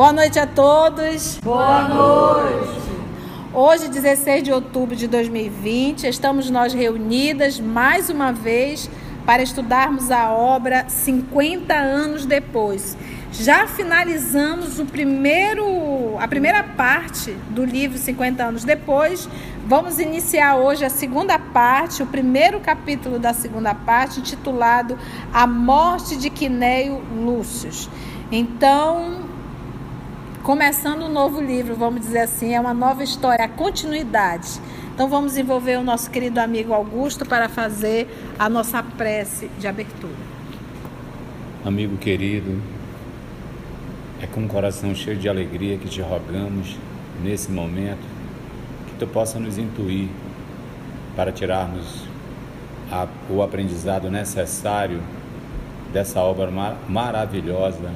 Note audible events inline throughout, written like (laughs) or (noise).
Boa noite a todos. Boa noite. Hoje, 16 de outubro de 2020, estamos nós reunidas mais uma vez para estudarmos a obra 50 anos depois. Já finalizamos o primeiro, a primeira parte do livro 50 anos depois. Vamos iniciar hoje a segunda parte, o primeiro capítulo da segunda parte, intitulado A Morte de Quinéio Lúcio. Então, começando um novo livro, vamos dizer assim, é uma nova história, a continuidade. Então vamos envolver o nosso querido amigo Augusto para fazer a nossa prece de abertura. Amigo querido, é com um coração cheio de alegria que te rogamos nesse momento que tu possa nos intuir para tirarmos a, o aprendizado necessário dessa obra mar maravilhosa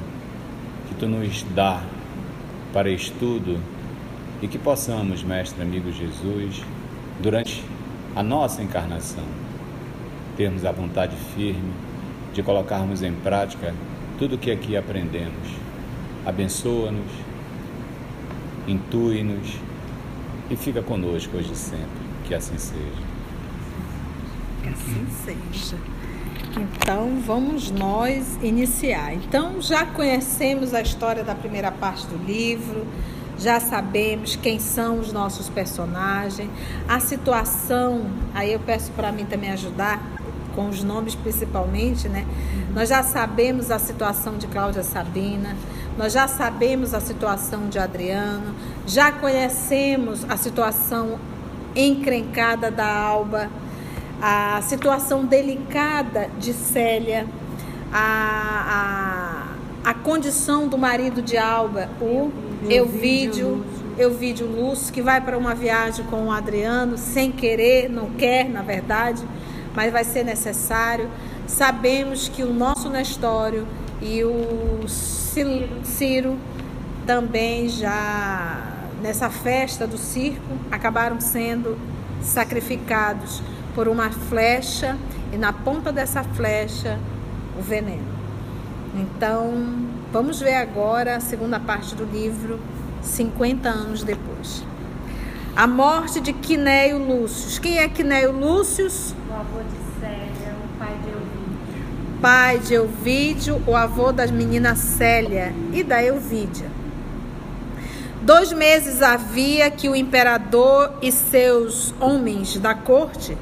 que tu nos dá para estudo e que possamos, Mestre amigo Jesus, durante a nossa encarnação, termos a vontade firme de colocarmos em prática tudo o que aqui aprendemos. Abençoa-nos, intui-nos e fica conosco hoje e sempre. Que assim seja. Que assim seja. Então vamos nós iniciar. Então já conhecemos a história da primeira parte do livro, já sabemos quem são os nossos personagens, a situação. Aí eu peço para mim também ajudar com os nomes principalmente, né? Nós já sabemos a situação de Cláudia Sabina, nós já sabemos a situação de Adriano, já conhecemos a situação encrencada da Alba a situação delicada de Célia, a, a, a condição do marido de Alba, o Euvídio, Euvídio Lúcio, que vai para uma viagem com o Adriano, sem querer, não quer, na verdade, mas vai ser necessário. Sabemos que o nosso Nestório e o Ciro também já nessa festa do circo acabaram sendo sacrificados por uma flecha e na ponta dessa flecha o veneno. Então, vamos ver agora a segunda parte do livro, 50 anos depois. A morte de Quinéio Lúcio. Quem é Quinéio Lúcio? O avô de Célia, o pai de Elvídio. Pai de Elvídio, o avô das meninas Célia e da Elvídia. Dois meses havia que o imperador e seus homens da corte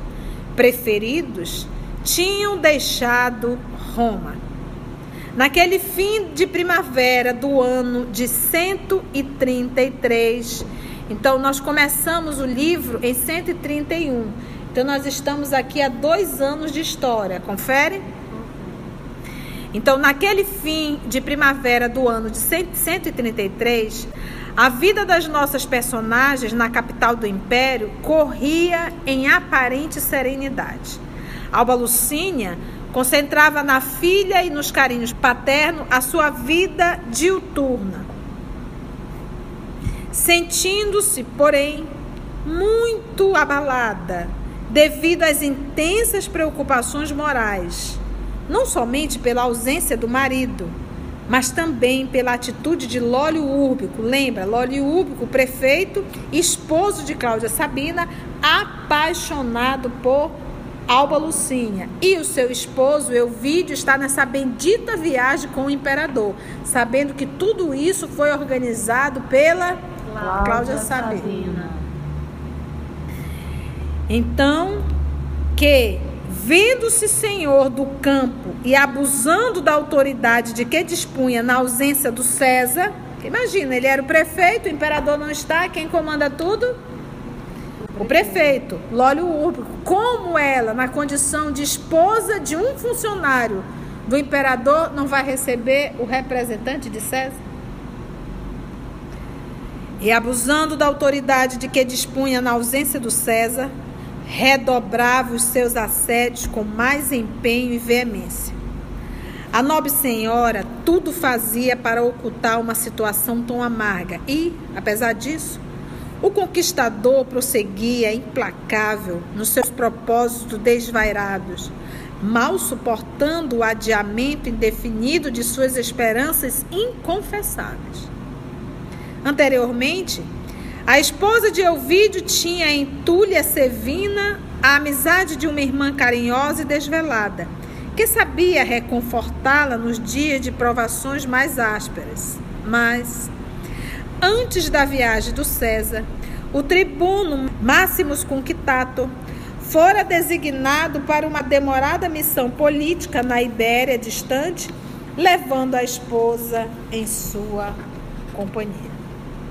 preferidos tinham deixado Roma. Naquele fim de primavera do ano de 133, então nós começamos o livro em 131. Então nós estamos aqui há dois anos de história, confere? Então, naquele fim de primavera do ano de 133, a vida das nossas personagens na capital do império corria em aparente serenidade. Alba Lucínia concentrava na filha e nos carinhos paternos a sua vida diuturna, sentindo-se, porém, muito abalada devido às intensas preocupações morais, não somente pela ausência do marido, mas também pela atitude de Lólio Úrbico. Lembra, Lólio Úrbico, prefeito, esposo de Cláudia Sabina, apaixonado por Alba Lucínia. E o seu esposo, Euvídio, está nessa bendita viagem com o imperador, sabendo que tudo isso foi organizado pela Cláudia, Cláudia Sabina. Sabina. Então, que vendo-se senhor do campo e abusando da autoridade de que dispunha na ausência do César, imagina, ele era o prefeito, o imperador não está, quem comanda tudo? O prefeito, Lólio Urbico, como ela, na condição de esposa de um funcionário do imperador, não vai receber o representante de César? E abusando da autoridade de que dispunha na ausência do César, redobrava os seus assédios com mais empenho e veemência. A nobre senhora tudo fazia para ocultar uma situação tão amarga e, apesar disso, o conquistador prosseguia implacável nos seus propósitos desvairados, mal suportando o adiamento indefinido de suas esperanças inconfessáveis. Anteriormente, a esposa de Elvídio tinha em Túlia Sevina a amizade de uma irmã carinhosa e desvelada, que sabia reconfortá-la nos dias de provações mais ásperas. Mas, antes da viagem do César, o tribuno Máximos Conquitato fora designado para uma demorada missão política na Ibéria distante, levando a esposa em sua companhia.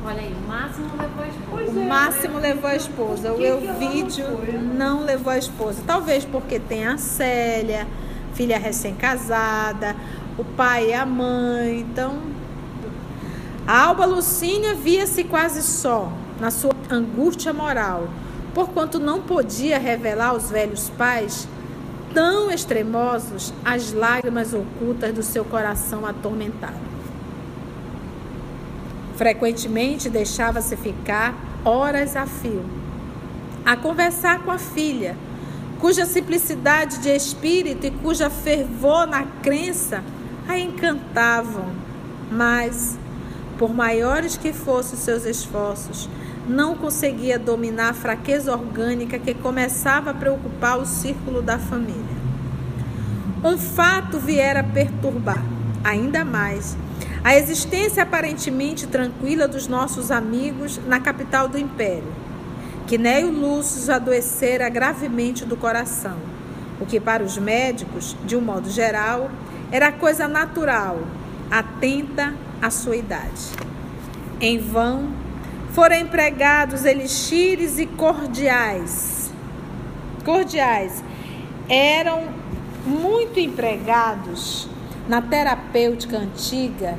Olha aí, o Máximo levou a esposa. O Máximo levou a esposa, o Elvídio não levou a esposa. Talvez porque tem a Célia, filha recém-casada, o pai e a mãe. Então, a Alba Lucínia via-se quase só na sua angústia moral, porquanto não podia revelar aos velhos pais tão extremosos as lágrimas ocultas do seu coração atormentado. Frequentemente deixava-se ficar horas a fio a conversar com a filha, cuja simplicidade de espírito e cuja fervor na crença a encantavam, mas, por maiores que fossem seus esforços, não conseguia dominar a fraqueza orgânica que começava a preocupar o círculo da família. Um fato viera perturbar ainda mais a existência aparentemente tranquila dos nossos amigos na capital do império. Quinéio Lúcio adoecera gravemente do coração, o que para os médicos, de um modo geral, era coisa natural, atenta à sua idade. Em vão foram empregados elixires e cordiais. Cordiais eram muito empregados na terapêutica antiga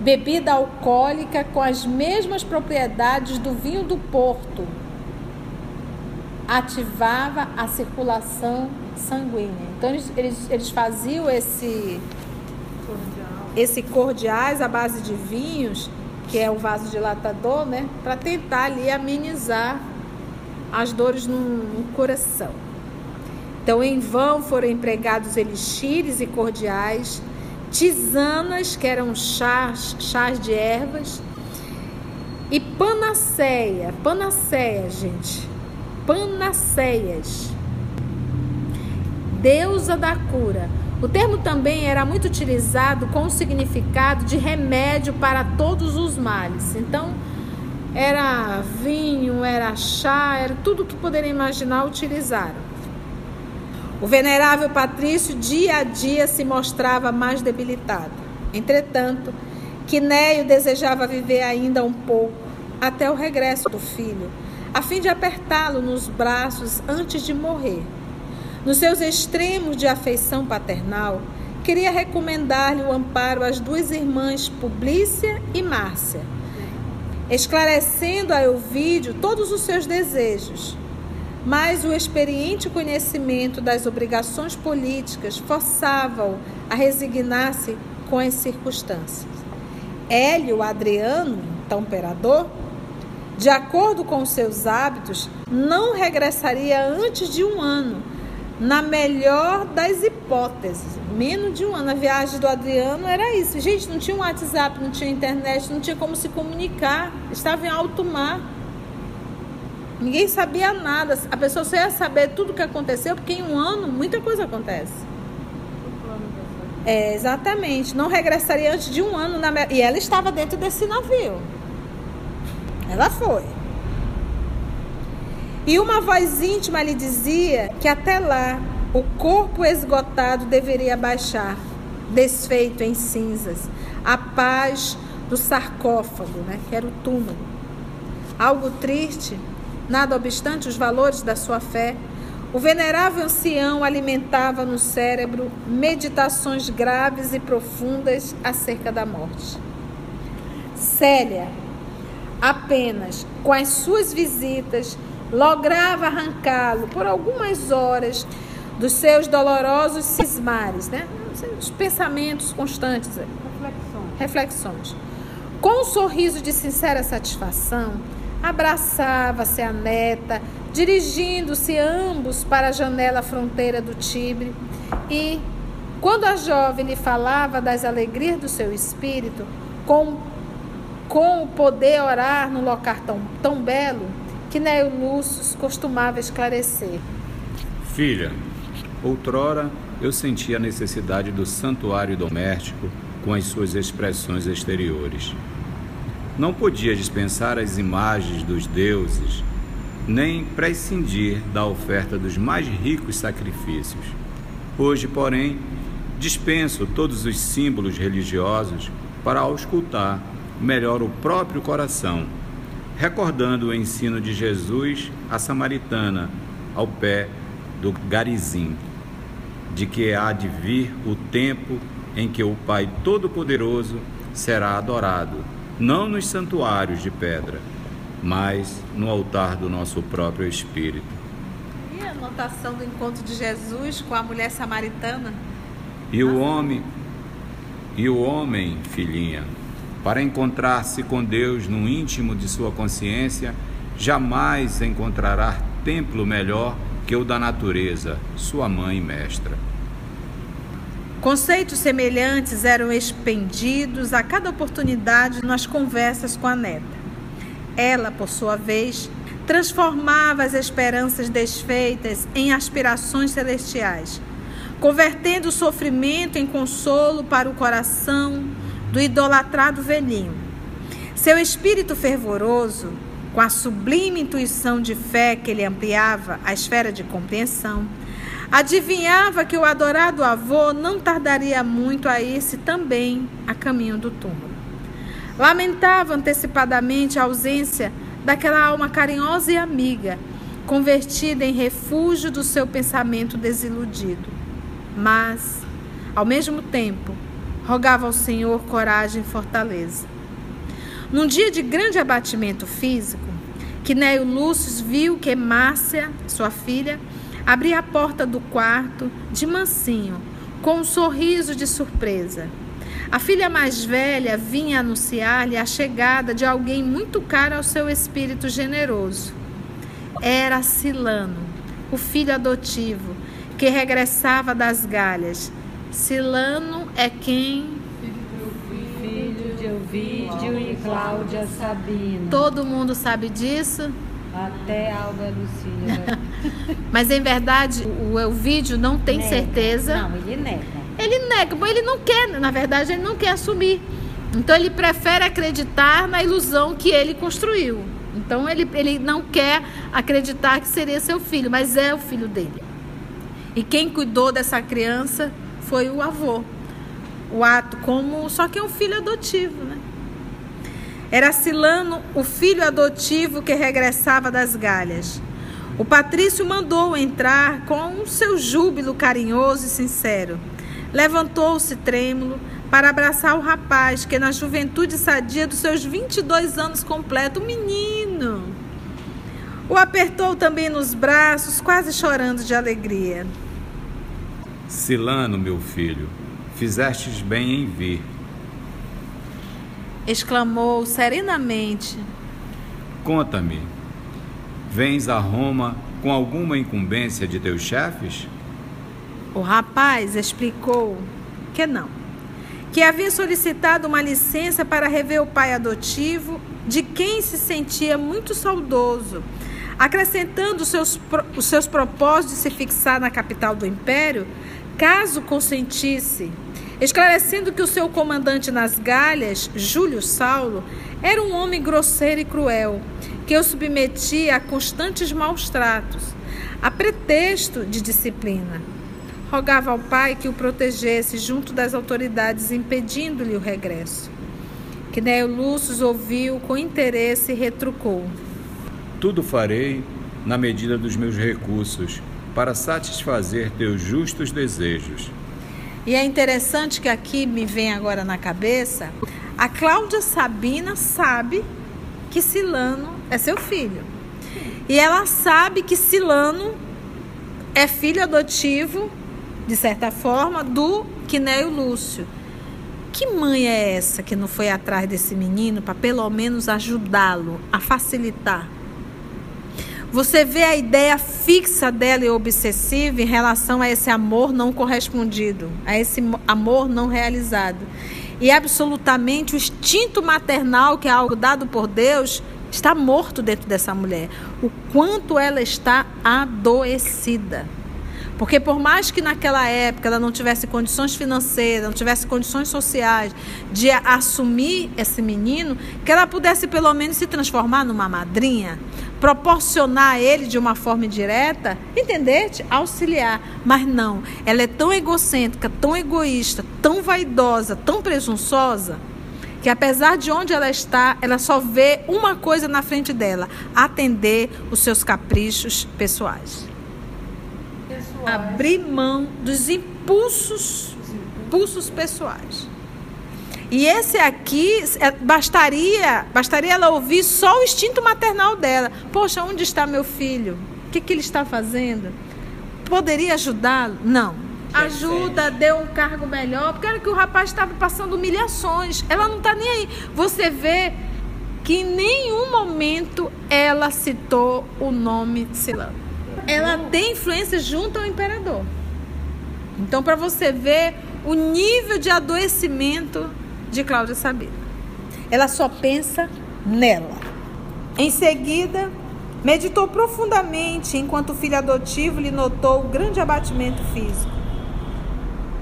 bebida alcoólica com as mesmas propriedades do vinho do Porto. Ativava a circulação sanguínea. Então, eles, eles, eles faziam esse, Cordial. esse cordiais à base de vinhos, que é o vaso dilatador, né? Para tentar ali amenizar as dores no, no coração. Então, em vão foram empregados elixires e cordiais tisanas, que eram chás, chás de ervas, e panaceia, panaceia, gente, panaceias, deusa da cura. O termo também era muito utilizado com o significado de remédio para todos os males. Então, era vinho, era chá, era tudo que poderia imaginar utilizaram. O venerável Patrício dia a dia se mostrava mais debilitado. Entretanto, Quinéio desejava viver ainda um pouco, até o regresso do filho, a fim de apertá-lo nos braços antes de morrer. Nos seus extremos de afeição paternal, queria recomendar-lhe o amparo às duas irmãs Publícia e Márcia, esclarecendo a Elvídio todos os seus desejos mas o experiente conhecimento das obrigações políticas forçava-o a resignar-se com as circunstâncias. Hélio Adriano, então imperador, de acordo com seus hábitos, não regressaria antes de um ano, na melhor das hipóteses. Menos de um ano. A viagem do Adriano era isso. Gente, não tinha um WhatsApp, não tinha internet, não tinha como se comunicar. Estava em alto mar. Ninguém sabia nada. A pessoa só ia saber tudo o que aconteceu, porque em um ano muita coisa acontece. É, exatamente. Não regressaria antes de um ano. Na... E ela estava dentro desse navio. Ela foi. E uma voz íntima lhe dizia que até lá o corpo esgotado deveria baixar, desfeito em cinzas, a paz do sarcófago, né, que era o túmulo. Algo triste Nada obstante os valores da sua fé, o venerável ancião alimentava no cérebro meditações graves e profundas acerca da morte. Célia, apenas com as suas visitas, lograva arrancá-lo por algumas horas dos seus dolorosos cismares, né? os pensamentos constantes, reflexões. reflexões. Com um sorriso de sincera satisfação, Abraçava-se a neta, dirigindo-se ambos para a janela fronteira do Tibre, e, quando a jovem lhe falava das alegrias do seu espírito, com, com o poder orar no local tão, tão belo que Neo costumava esclarecer. Filha, outrora eu senti a necessidade do santuário doméstico com as suas expressões exteriores. Não podia dispensar as imagens dos deuses, nem prescindir da oferta dos mais ricos sacrifícios. Hoje, porém, dispenso todos os símbolos religiosos para auscultar melhor o próprio coração, recordando o ensino de Jesus à samaritana ao pé do Garizim, de que há de vir o tempo em que o Pai Todo-Poderoso será adorado, não nos santuários de pedra, mas no altar do nosso próprio espírito. E a anotação do encontro de Jesus com a mulher samaritana? E o homem, e o homem, filhinha, para encontrar-se com Deus no íntimo de sua consciência, jamais encontrará templo melhor que o da natureza, sua mãe mestra. Conceitos semelhantes eram expendidos a cada oportunidade nas conversas com a neta. Ela, por sua vez, transformava as esperanças desfeitas em aspirações celestiais convertendo o sofrimento em consolo para o coração do idolatrado velhinho. Seu espírito fervoroso, com a sublime intuição de fé que ele ampliava a esfera de compreensão, adivinhava que o adorado avô não tardaria muito a ir-se também a caminho do túmulo. Lamentava antecipadamente a ausência daquela alma carinhosa e amiga, convertida em refúgio do seu pensamento desiludido mas, ao mesmo tempo, rogava ao Senhor coragem e fortaleza. Num dia de grande abatimento físico, Quinéio Lúcio viu que Márcia, sua filha, abria a porta do quarto de mansinho, com um sorriso de surpresa. A filha mais velha vinha anunciar-lhe a chegada de alguém muito caro ao seu espírito generoso. Era Silano, o filho adotivo, que regressava das galhas. Silano é quem? Filho de Ovídio e Cláudia Sabina. Todo mundo sabe disso? Até Alba Lucília. (laughs) Mas em verdade, o Elvídio não tem Nega. certeza. Não, ele nega. Ele nega, ele não quer, na verdade, ele não quer assumir. Então ele prefere acreditar na ilusão que ele construiu. Então ele, ele não quer acreditar que seria seu filho, mas é o filho dele. E quem cuidou dessa criança foi o avô. O ato como só que é um filho adotivo, né? Era Silano, o filho adotivo que regressava das galhas. O patrício mandou entrar com seu júbilo carinhoso e sincero. Levantou-se trêmulo para abraçar o rapaz que na juventude sadia dos seus 22 anos completo, menino. O apertou também nos braços, quase chorando de alegria. Silano, meu filho, fizestes bem em vir. Exclamou serenamente. Conta-me, vens a Roma com alguma incumbência de teus chefes? O rapaz explicou que não, que havia solicitado uma licença para rever o pai adotivo, de quem se sentia muito saudoso, acrescentando os seus, os seus propósitos de se fixar na capital do império, caso consentisse, esclarecendo que o seu comandante nas galhas, Júlio Saulo, era um homem grosseiro e cruel, que o submetia a constantes maus tratos, a pretexto de disciplina. Rogava ao pai que o protegesse junto das autoridades, impedindo-lhe o regresso. Quinéio Lúcio ouviu com interesse e retrucou. Tudo farei na medida dos meus recursos, para satisfazer teus justos desejos. E é interessante que aqui me vem agora na cabeça, a Cláudia Sabina sabe que Silano é seu filho. E ela sabe que Silano é filho adotivo, de certa forma, do Quinéio Lúcio. Que mãe é essa que não foi atrás desse menino para pelo menos ajudá-lo a facilitar? Você vê a ideia fixa dela e obsessiva em relação a esse amor não correspondido, a esse amor não realizado. e absolutamente o instinto maternal, que é algo dado por Deus, está morto dentro dessa mulher. O quanto ela está adoecida. Porque por mais que naquela época ela não tivesse condições financeiras, não tivesse condições sociais de assumir esse menino, que ela pudesse pelo menos se transformar numa madrinha, proporcionar a ele de uma forma indireta, entendeste? Auxiliar. Mas não, ela é tão egocêntrica, tão egoísta, tão vaidosa, tão presunçosa, que apesar de onde ela está, ela só vê uma coisa na frente dela: atender os seus caprichos pessoais abrir mão dos impulsos, impulsos pessoais. E esse aqui é, bastaria, bastaria ela ouvir só o instinto maternal dela. Poxa, onde está meu filho? O que, que ele está fazendo? Poderia ajudá-lo? Não. Ajuda, deu um cargo melhor, porque era que o rapaz estava passando humilhações. Ela não está nem aí. Você vê que em nenhum momento ela citou o nome Silano ela tem influência junto ao imperador. Então, para você ver o nível de adoecimento de Cláudia Sabina. Ela só pensa nela. Em seguida, meditou profundamente enquanto o filho adotivo lhe notou o grande abatimento físico.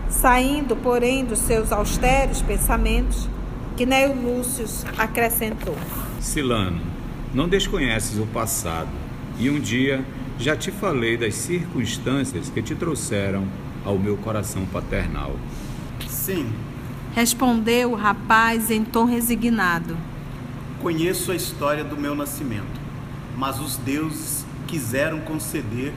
Saindo, porém, dos seus austeros pensamentos, que Neo Lúcio acrescentou: Silano, não desconheces o passado, e um dia já te falei das circunstâncias que te trouxeram ao meu coração paternal. Sim. Respondeu o rapaz em tom resignado. Conheço a história do meu nascimento, mas os deuses quiseram conceder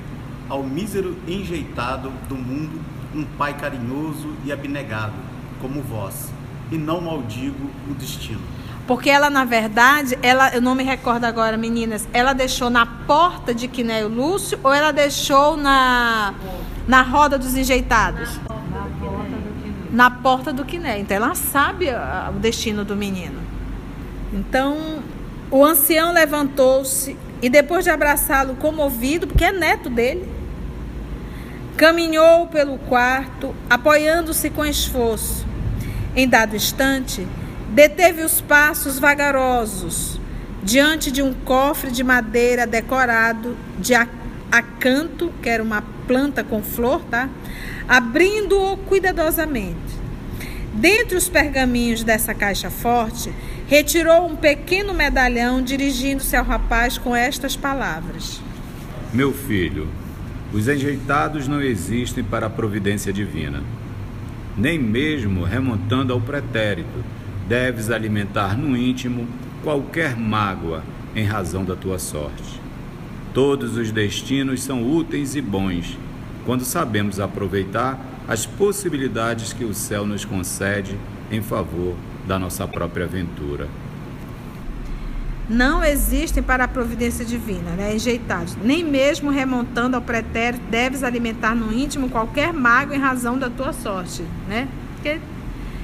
ao mísero enjeitado do mundo um pai carinhoso e abnegado, como vós, e não maldigo o destino. Porque ela, na verdade, ela, eu não me recordo agora, meninas, ela deixou na porta de Quinéio Lúcio ou ela deixou na, na roda dos enjeitados? Na porta do Quiné. Então ela sabe o destino do menino. Então o ancião levantou-se e depois de abraçá-lo comovido, porque é neto dele, caminhou pelo quarto, apoiando-se com esforço. Em dado instante, Deteve os passos vagarosos diante de um cofre de madeira decorado de acanto, que era uma planta com flor, tá? Abrindo-o cuidadosamente. Dentre os pergaminhos dessa caixa forte, retirou um pequeno medalhão, dirigindo-se ao rapaz com estas palavras: Meu filho, os enjeitados não existem para a providência divina, nem mesmo remontando ao pretérito deves alimentar no íntimo qualquer mágoa em razão da tua sorte. Todos os destinos são úteis e bons quando sabemos aproveitar as possibilidades que o céu nos concede em favor da nossa própria aventura. Não existem para a providência divina, né? Enjeitados. Nem mesmo remontando ao pretérito, deves alimentar no íntimo qualquer mágoa em razão da tua sorte, né? Porque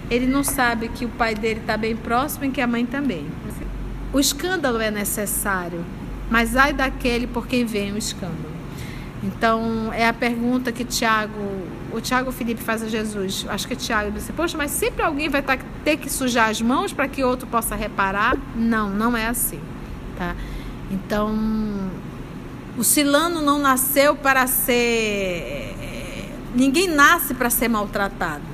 ele não sabe que o pai dele está bem próximo e que a mãe também. O escândalo é necessário, mas ai daquele por quem vem o escândalo. Então, é a pergunta que Tiago, o Tiago Felipe faz a Jesus. Acho que Tiago disse: Poxa, mas sempre alguém vai tá, ter que sujar as mãos para que outro possa reparar? Não, não é assim. Tá? Então, o Silano não nasceu para ser. Ninguém nasce para ser maltratado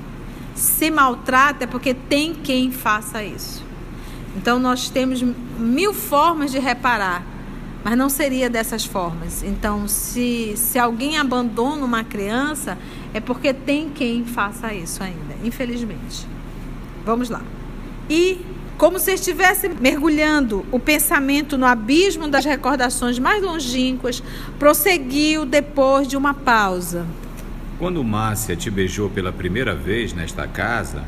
se maltrata é porque tem quem faça isso. Então nós temos mil formas de reparar, mas não seria dessas formas. Então, se, se alguém abandona uma criança, é porque tem quem faça isso ainda, infelizmente. Vamos lá. E como se estivesse mergulhando o pensamento no abismo das recordações mais longínquas, prosseguiu depois de uma pausa. Quando Márcia te beijou pela primeira vez nesta casa,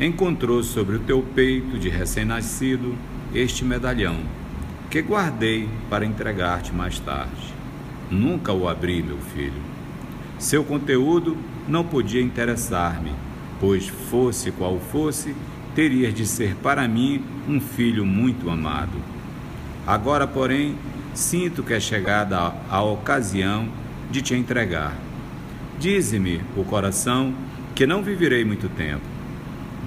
encontrou sobre o teu peito de recém-nascido este medalhão, que guardei para entregar-te mais tarde. Nunca o abri, meu filho. Seu conteúdo não podia interessar-me, pois, fosse qual fosse, terias de ser para mim um filho muito amado. Agora, porém, sinto que é chegada a, ocasião de te entregar Dize-me o coração que não viverei muito tempo.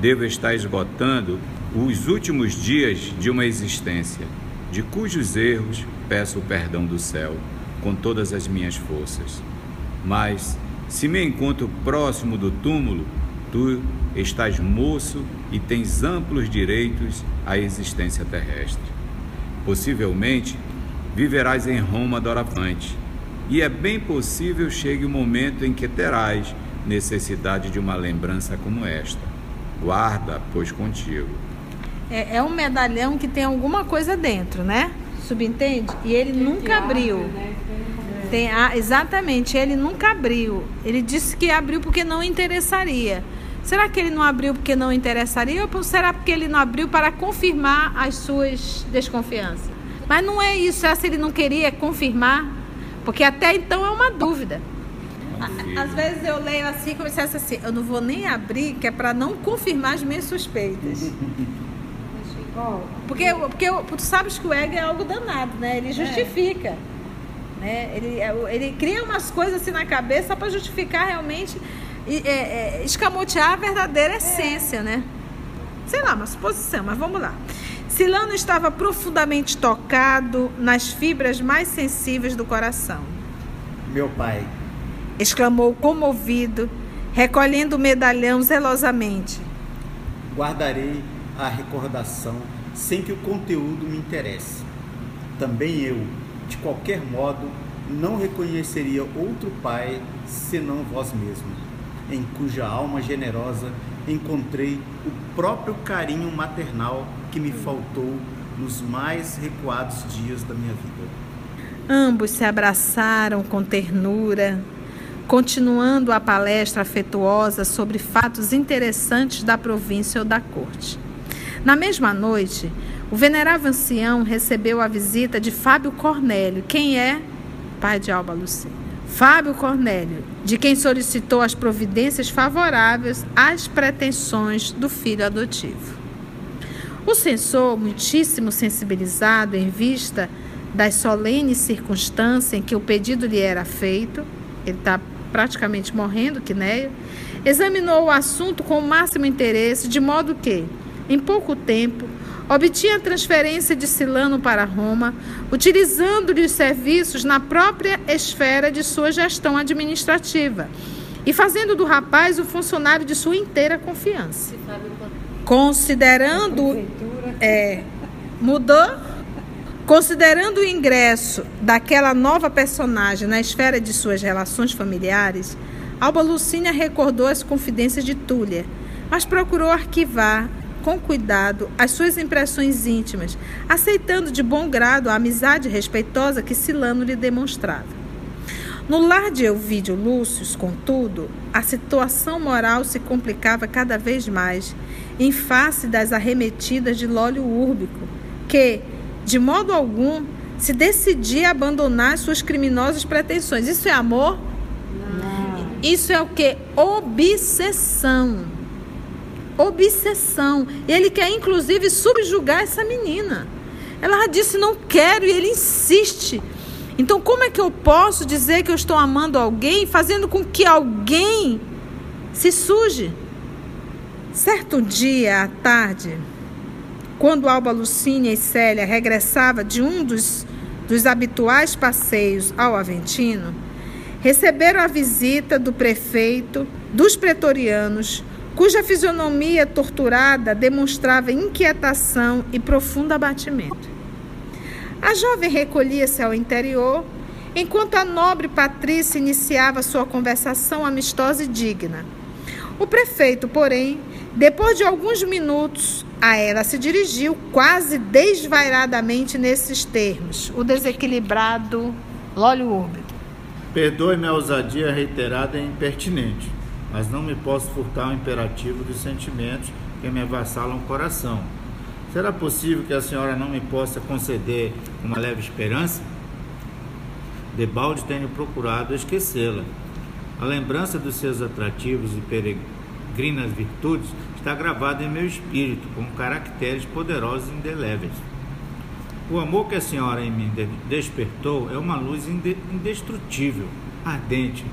devo estar esgotando os últimos dias de uma existência, de cujos erros peço o perdão do céu com todas as minhas forças. Mas, se me encontro próximo do túmulo, tu estás moço e tens amplos direitos à existência terrestre. Possivelmente, viverás em Roma doravante, e é bem possível chegue o momento em que terás necessidade de uma lembrança como esta. Guarda, pois, contigo. É, é um medalhão que tem alguma coisa dentro, né? Subentende? E ele nunca abriu. Né? Tem, ah, exatamente, ele nunca abriu. Ele disse que abriu porque não interessaria. Será que ele não abriu porque não interessaria ou será porque ele não abriu para confirmar as suas desconfianças? Mas não é isso. Será se ele não queria confirmar? Porque até então é uma dúvida. Às vezes eu leio assim, como se fosse assim, eu não vou nem abrir, que é para não confirmar as minhas suspeitas. Porque, porque tu sabes que o ego é algo danado, né? Ele justifica. Né? Ele, ele cria umas coisas assim na cabeça para justificar realmente, e, é, é, escamotear a verdadeira essência, né? Sei lá, uma suposição, mas vamos lá. Silano estava profundamente tocado nas fibras mais sensíveis do coração. Meu pai, Exclamou comovido, recolhendo o medalhão zelosamente. guardarei a recordação sem que o conteúdo me interesse. Também eu, de qualquer modo, não reconheceria outro pai senão vós mesmo, em cuja alma generosa encontrei o próprio carinho maternal que me faltou nos mais recuados dias da minha vida. Ambos se abraçaram com ternura, continuando a palestra afetuosa sobre fatos interessantes da província ou da corte. Na mesma noite, o venerável ancião recebeu a visita de Fábio Cornélio, quem é pai de Alba Lucínia. Fábio Cornélio, de quem solicitou as providências favoráveis às pretensões do filho adotivo. O censor, muitíssimo sensibilizado em vista das solenes circunstâncias em que o pedido lhe era feito, ele está praticamente morrendo, Quinéio, examinou o assunto com o máximo interesse, de modo que, em pouco tempo, obtinha a transferência de Silano para Roma, utilizando-lhe os serviços na própria esfera de sua gestão administrativa e fazendo do rapaz o funcionário de sua inteira confiança. Considerando. É, mudou? Considerando o ingresso daquela nova personagem na esfera de suas relações familiares, Alba Lucínia recordou as confidências de Túlia, mas procurou arquivar com cuidado as suas impressões íntimas, aceitando de bom grado a amizade respeitosa que Silano lhe demonstrava. No lar de Elvídio Lúcio, contudo, a situação moral se complicava cada vez mais em face das arremetidas de Lólio Úrbico, que, de modo algum, se decidia a abandonar suas criminosas pretensões. Isso é amor? Não. Isso é o que? Obsessão. Obsessão. Ele quer, inclusive, subjugar essa menina. Ela disse: Não quero, e ele insiste. Então, como é que eu posso dizer que eu estou amando alguém, fazendo com que alguém se suje? Certo dia à tarde, quando Alba Lucínia e Célia regressava de um dos, dos habituais passeios ao Aventino, receberam a visita do prefeito, dos pretorianos, cuja fisionomia torturada demonstrava inquietação e profundo abatimento. A jovem recolhia-se ao interior, enquanto a nobre Patrícia iniciava sua conversação amistosa e digna. O prefeito, porém, depois de alguns minutos, a ela se dirigiu quase desvairadamente nesses termos: o desequilibrado Lólio Urbe. Perdoe-me a ousadia reiterada e impertinente, mas não me posso furtar o imperativo dos sentimentos que me avassalam o coração. Será possível que a senhora não me possa conceder uma leve esperança? Debalde tenho procurado esquecê-la. A lembrança dos seus atrativos e peregrinas virtudes está gravada em meu espírito com caracteres poderosos e indeléveis. O amor que a senhora em mim despertou é uma luz indestrutível, ardente,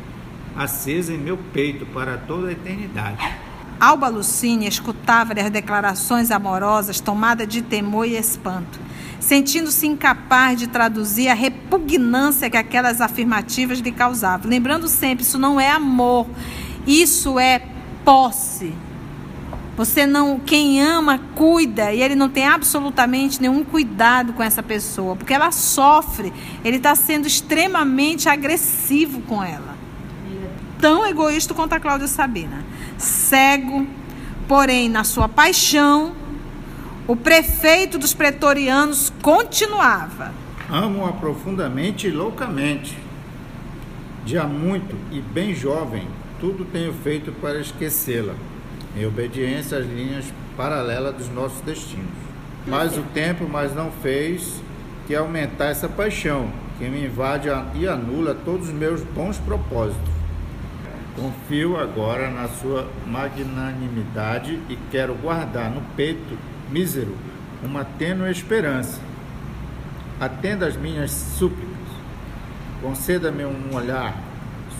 acesa em meu peito para toda a eternidade. Alba Lucínia escutava-lhe as declarações amorosas tomada de temor e espanto, sentindo-se incapaz de traduzir a repugnância que aquelas afirmativas lhe causavam. Lembrando sempre, isso não é amor, isso é posse. Você não, quem ama, cuida e ele não tem absolutamente nenhum cuidado com essa pessoa, porque ela sofre. Ele está sendo extremamente agressivo com ela. Tão egoísta quanto a Cláudia Sabina. Cego, porém, na sua paixão, o prefeito dos pretorianos continuava. Amo-a profundamente e loucamente. Há muito e bem jovem, tudo tenho feito para esquecê-la em obediência às linhas paralelas dos nossos destinos. Mas o tempo mais não fez que aumentar essa paixão, que me invade e anula todos os meus bons propósitos. Confio agora na sua magnanimidade e quero guardar no peito mísero uma tênue esperança. Atenda às minhas súplicas. Conceda-me um olhar.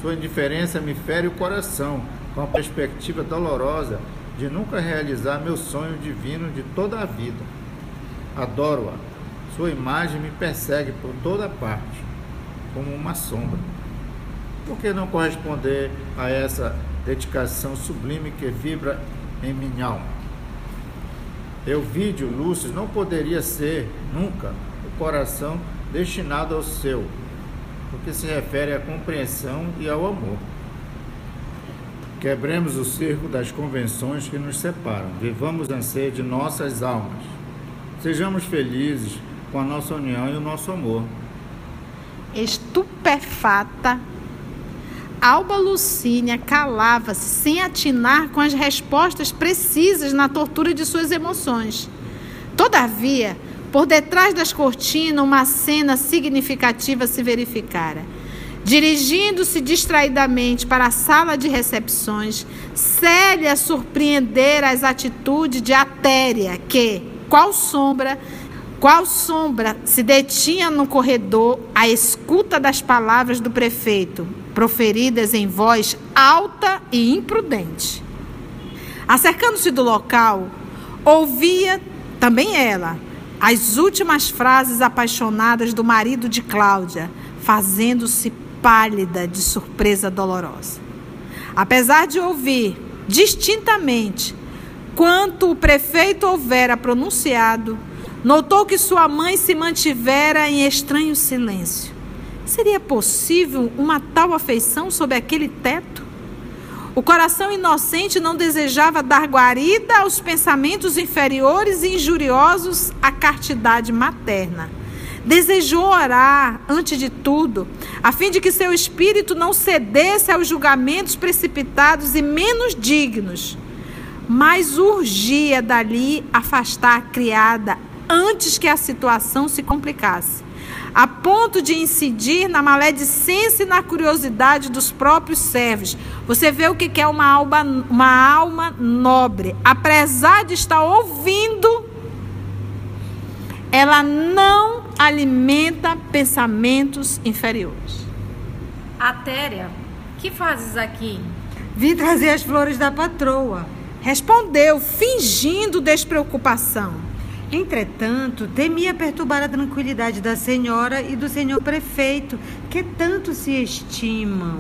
Sua indiferença me fere o coração com a perspectiva dolorosa de nunca realizar meu sonho divino de toda a vida. Adoro-a. Sua imagem me persegue por toda parte, como uma sombra. Por que não corresponder a essa dedicação sublime que vibra em minha alma? Euvídio Lúcio não poderia ser, nunca, o coração destinado ao seu, porque se refere à compreensão e ao amor. Quebremos o cerco das convenções que nos separam. Vivamos a anseio de nossas almas. Sejamos felizes com a nossa união e o nosso amor. Estupefata, Alba Lucínia calava-se sem atinar com as respostas precisas na tortura de suas emoções. Todavia, por detrás das cortinas, uma cena significativa se verificara. Dirigindo-se distraidamente para a sala de recepções, Célia surpreendera as atitudes de Atéria, que, qual sombra, qual sombra se detinha no corredor à escuta das palavras do prefeito, proferidas em voz alta e imprudente. Acercando-se do local, ouvia também ela as últimas frases apaixonadas do marido de Cláudia, fazendo-se pálida de surpresa dolorosa. Apesar de ouvir distintamente quanto o prefeito houvera pronunciado, notou que sua mãe se mantivera em estranho silêncio. Seria possível uma tal afeição sob aquele teto? O coração inocente não desejava dar guarida aos pensamentos inferiores e injuriosos à castidade materna. Desejou orar, antes de tudo, a fim de que seu espírito não cedesse aos julgamentos precipitados e menos dignos, mas urgia dali afastar a criada antes que a situação se complicasse, a ponto de incidir na maledicência e na curiosidade dos próprios servos. Você vê o que é uma alma, uma alma nobre, apesar de estar ouvindo, ela não alimenta pensamentos inferiores. Atéria, que fazes aqui? Vim trazer as flores da patroa. Respondeu, fingindo despreocupação. Entretanto, temia perturbar a tranquilidade da senhora e do senhor prefeito, que tanto se estimam.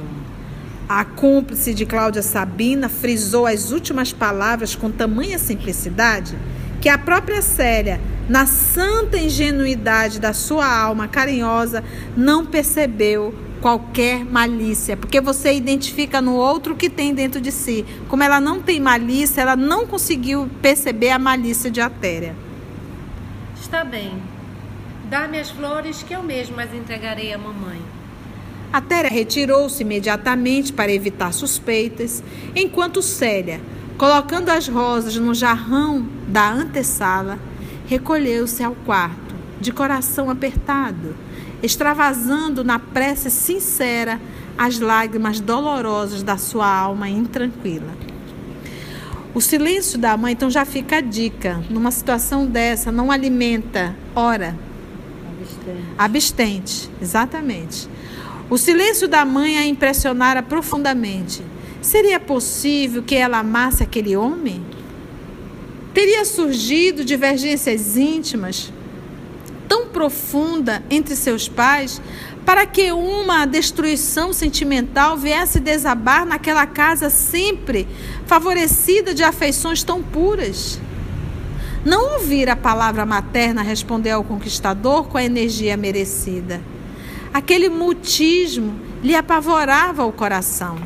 A cúmplice de Cláudia Sabina frisou as últimas palavras com tamanha simplicidade que a própria Célia na santa ingenuidade da sua alma carinhosa, não percebeu qualquer malícia, porque você identifica no outro o que tem dentro de si. Como ela não tem malícia, ela não conseguiu perceber a malícia de Atéria. Está bem. Dá-me as flores que eu mesma as entregarei à mamãe. Atéria retirou-se imediatamente para evitar suspeitas, enquanto Célia, colocando as rosas no jarrão da antessala, recolheu-se ao quarto, de coração apertado, extravasando na prece sincera as lágrimas dolorosas da sua alma intranquila. O silêncio da mãe, então já fica a dica. Numa situação dessa, não alimenta, ora. Abstente. Abstente, exatamente. O silêncio da mãe a impressionara profundamente. Seria possível que ela amasse aquele homem? Teria surgido divergências íntimas tão profunda entre seus pais para que uma destruição sentimental viesse desabar naquela casa sempre favorecida de afeições tão puras. Não ouvir a palavra materna responder ao conquistador com a energia merecida. Aquele mutismo lhe apavorava o coração.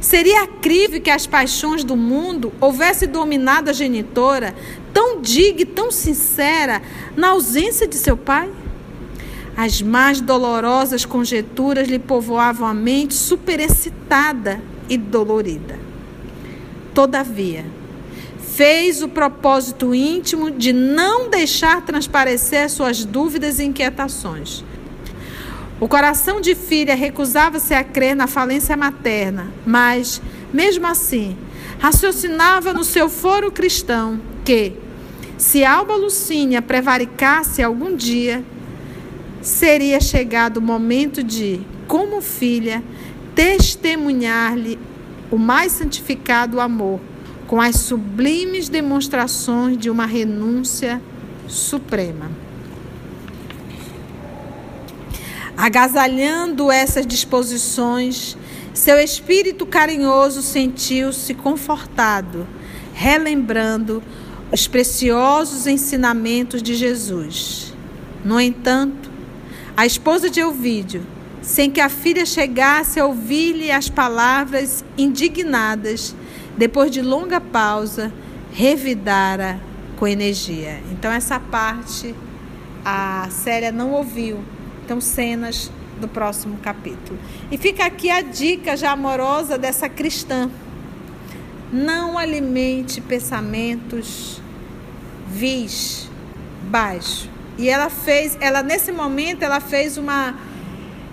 Seria crível que as paixões do mundo houvesse dominado a genitora, tão digna e tão sincera, na ausência de seu pai? As mais dolorosas conjecturas lhe povoavam a mente superexcitada e dolorida. Todavia, fez o propósito íntimo de não deixar transparecer suas dúvidas e inquietações. O coração de filha recusava-se a crer na falência materna, mas, mesmo assim, raciocinava no seu foro cristão que, se Alba Lucínia prevaricasse algum dia, seria chegado o momento de, como filha, testemunhar-lhe o mais santificado amor, com as sublimes demonstrações de uma renúncia suprema. Agasalhando essas disposições, seu espírito carinhoso sentiu-se confortado, relembrando os preciosos ensinamentos de Jesus. No entanto, a esposa de Ovídio, sem que a filha chegasse a ouvir-lhe as palavras indignadas, depois de longa pausa, revidara com energia. Então, essa parte a Célia não ouviu. Então, cenas do próximo capítulo. E fica aqui a dica já amorosa dessa cristã. Não alimente pensamentos vis, baixo. E ela fez, ela nesse momento ela fez uma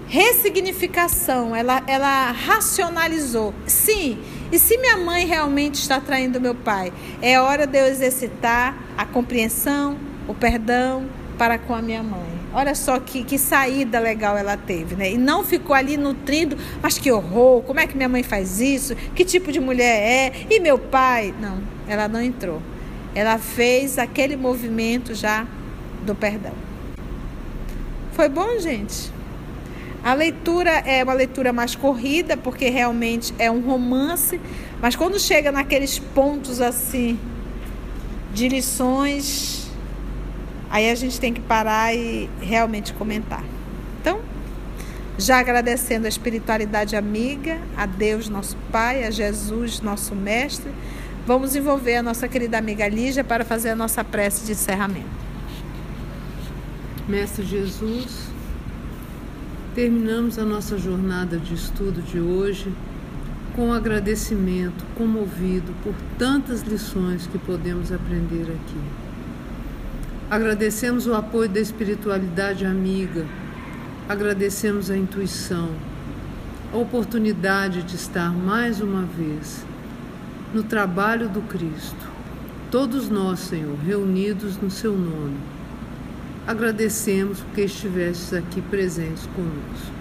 ressignificação, ela, ela racionalizou. Sim, e se minha mãe realmente está traindo meu pai? É hora de eu exercitar a compreensão, o perdão para com a minha mãe. Olha só que, que saída legal ela teve, né? E não ficou ali nutrindo, mas que horror, como é que minha mãe faz isso? Que tipo de mulher é? E meu pai? Não, ela não entrou. Ela fez aquele movimento já do perdão. Foi bom, gente? A leitura é uma leitura mais corrida, porque realmente é um romance, mas quando chega naqueles pontos assim de lições, aí a gente tem que parar e realmente comentar. Então, já agradecendo a espiritualidade amiga, a Deus, nosso Pai, a Jesus, nosso Mestre, vamos envolver a nossa querida amiga Lígia para fazer a nossa prece de encerramento. Mestre Jesus, terminamos a nossa jornada de estudo de hoje com agradecimento comovido por tantas lições que podemos aprender aqui. Agradecemos o apoio da espiritualidade amiga, agradecemos a intuição, a oportunidade de estar mais uma vez no trabalho do Cristo, todos nós, Senhor, reunidos no Seu nome Agradecemos porque estivestes aqui presentes conosco.